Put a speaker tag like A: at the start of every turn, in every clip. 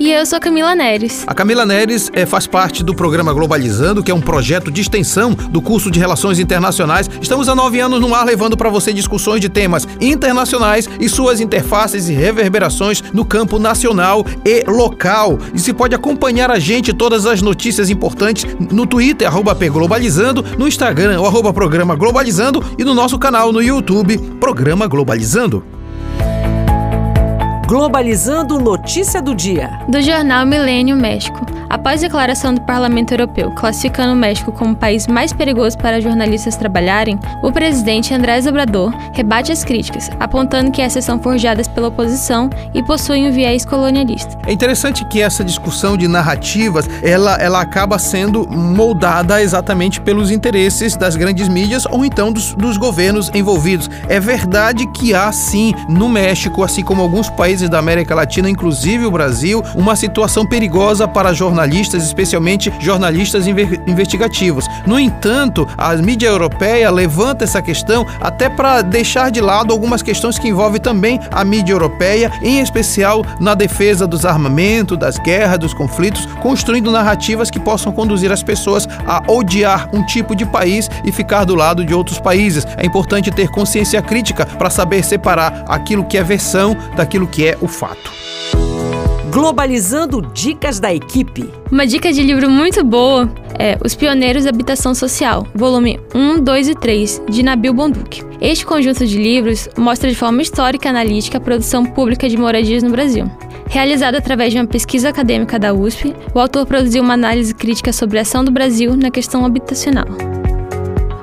A: E eu sou Camila Neres.
B: A Camila Neres é, faz parte do programa Globalizando, que é um projeto de extensão do curso de Relações Internacionais. Estamos há nove anos no ar levando para você discussões de temas internacionais e suas interfaces e reverberações no campo nacional e local. E se pode acompanhar a gente todas as notícias importantes no Twitter, arroba Globalizando, no Instagram, o arroba Programa Globalizando e no nosso canal no YouTube, Programa Globalizando.
C: Globalizando Notícia do Dia.
A: Do jornal Milênio México. Após declaração do Parlamento Europeu classificando o México como o país mais perigoso para jornalistas trabalharem, o presidente Andrés Obrador rebate as críticas, apontando que essas são forjadas pela oposição e possuem um viés colonialista.
B: É interessante que essa discussão de narrativas, ela, ela acaba sendo moldada exatamente pelos interesses das grandes mídias ou então dos, dos governos envolvidos. É verdade que há sim no México, assim como alguns países da América Latina, inclusive o Brasil, uma situação perigosa para jornalistas jornalistas, especialmente jornalistas investigativos. No entanto, a mídia europeia levanta essa questão até para deixar de lado algumas questões que envolvem também a mídia europeia, em especial na defesa dos armamentos, das guerras, dos conflitos, construindo narrativas que possam conduzir as pessoas a odiar um tipo de país e ficar do lado de outros países. É importante ter consciência crítica para saber separar aquilo que é versão daquilo que é o fato.
C: Globalizando Dicas da Equipe.
A: Uma dica de livro muito boa é Os Pioneiros da Habitação Social, volume 1, 2 e 3, de Nabil Bonduque. Este conjunto de livros mostra de forma histórica e analítica a produção pública de moradias no Brasil. Realizado através de uma pesquisa acadêmica da USP, o autor produziu uma análise crítica sobre a ação do Brasil na questão habitacional.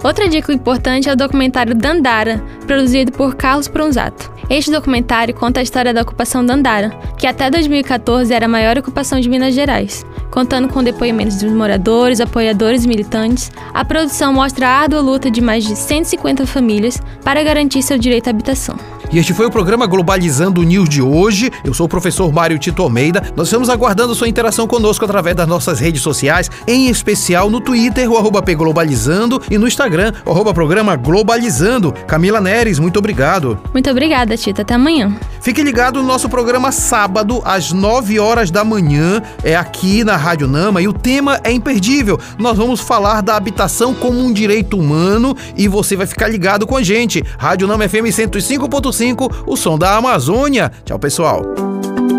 A: Outra dica importante é o documentário Dandara, produzido por Carlos Pronzato. Este documentário conta a história da ocupação Dandara, que até 2014 era a maior ocupação de Minas Gerais. Contando com depoimentos dos moradores, apoiadores e militantes, a produção mostra a árdua luta de mais de 150 famílias para garantir seu direito à habitação.
B: E este foi o programa Globalizando News de hoje. Eu sou o professor Mário Tito Almeida. Nós estamos aguardando sua interação conosco através das nossas redes sociais, em especial no Twitter, o arroba Globalizando, e no Instagram, o arroba Programa Globalizando. Camila Neres, muito obrigado.
A: Muito obrigada, Tita. Até amanhã.
B: Fique ligado no nosso programa sábado, às 9 horas da manhã, é aqui na Rádio Nama, e o tema é imperdível. Nós vamos falar da habitação como um direito humano e você vai ficar ligado com a gente. Rádio Nama FM 105.5 o som da Amazônia. Tchau, pessoal.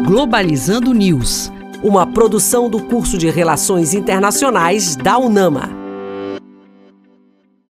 C: Globalizando News, uma produção do curso de Relações Internacionais da UNAMA.